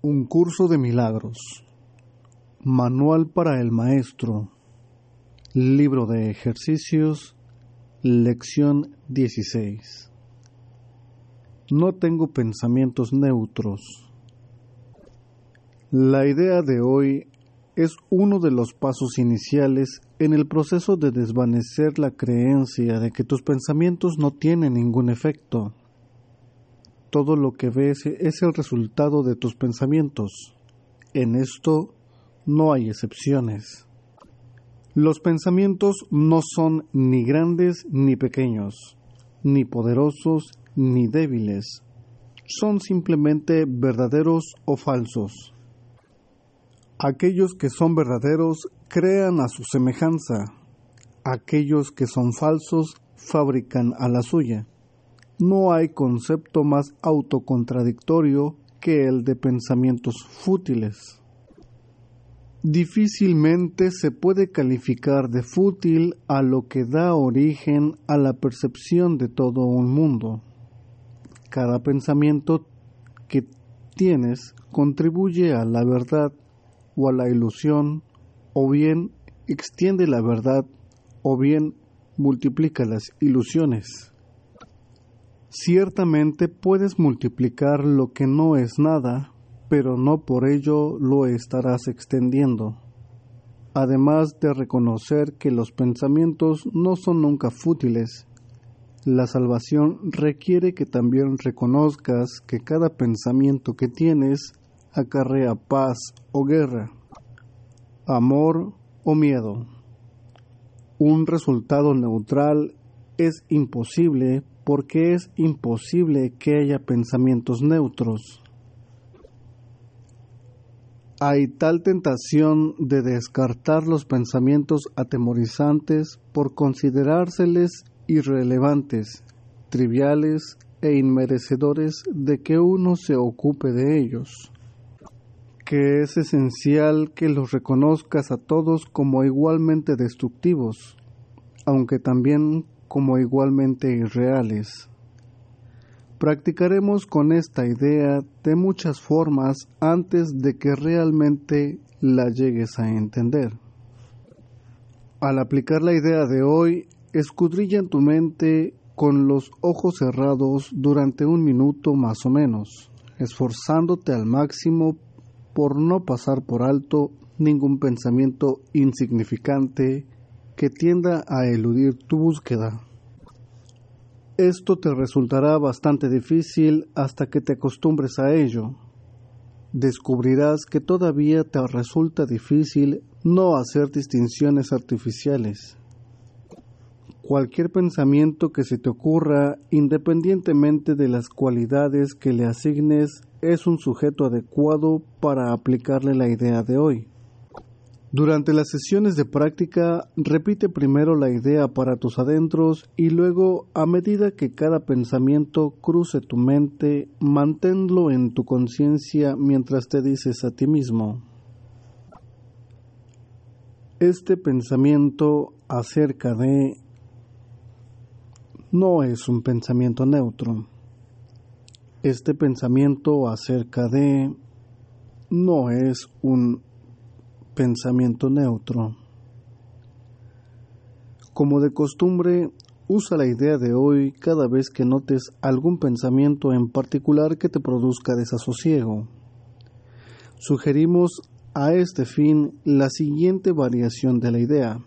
Un curso de milagros. Manual para el maestro. Libro de ejercicios. Lección 16. No tengo pensamientos neutros. La idea de hoy es uno de los pasos iniciales en el proceso de desvanecer la creencia de que tus pensamientos no tienen ningún efecto todo lo que ves es el resultado de tus pensamientos. En esto no hay excepciones. Los pensamientos no son ni grandes ni pequeños, ni poderosos ni débiles. Son simplemente verdaderos o falsos. Aquellos que son verdaderos crean a su semejanza. Aquellos que son falsos fabrican a la suya. No hay concepto más autocontradictorio que el de pensamientos fútiles. Difícilmente se puede calificar de fútil a lo que da origen a la percepción de todo un mundo. Cada pensamiento que tienes contribuye a la verdad o a la ilusión, o bien extiende la verdad, o bien multiplica las ilusiones. Ciertamente puedes multiplicar lo que no es nada, pero no por ello lo estarás extendiendo. Además de reconocer que los pensamientos no son nunca fútiles, la salvación requiere que también reconozcas que cada pensamiento que tienes acarrea paz o guerra, amor o miedo. Un resultado neutral es imposible porque es imposible que haya pensamientos neutros. Hay tal tentación de descartar los pensamientos atemorizantes por considerárseles irrelevantes, triviales e inmerecedores de que uno se ocupe de ellos, que es esencial que los reconozcas a todos como igualmente destructivos, aunque también como igualmente irreales. Practicaremos con esta idea de muchas formas antes de que realmente la llegues a entender. Al aplicar la idea de hoy, escudrilla en tu mente con los ojos cerrados durante un minuto más o menos, esforzándote al máximo por no pasar por alto ningún pensamiento insignificante que tienda a eludir tu búsqueda. Esto te resultará bastante difícil hasta que te acostumbres a ello. Descubrirás que todavía te resulta difícil no hacer distinciones artificiales. Cualquier pensamiento que se te ocurra, independientemente de las cualidades que le asignes, es un sujeto adecuado para aplicarle la idea de hoy. Durante las sesiones de práctica, repite primero la idea para tus adentros y luego, a medida que cada pensamiento cruce tu mente, manténlo en tu conciencia mientras te dices a ti mismo. Este pensamiento acerca de no es un pensamiento neutro. Este pensamiento acerca de no es un pensamiento neutro. Como de costumbre, usa la idea de hoy cada vez que notes algún pensamiento en particular que te produzca desasosiego. Sugerimos a este fin la siguiente variación de la idea.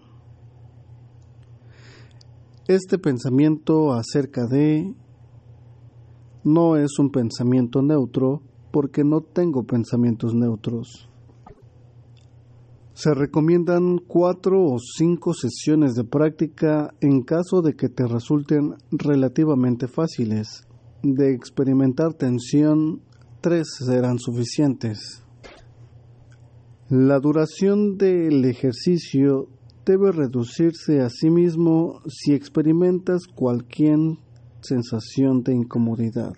Este pensamiento acerca de no es un pensamiento neutro porque no tengo pensamientos neutros. Se recomiendan cuatro o cinco sesiones de práctica en caso de que te resulten relativamente fáciles. De experimentar tensión, tres serán suficientes. La duración del ejercicio debe reducirse a sí mismo si experimentas cualquier sensación de incomodidad.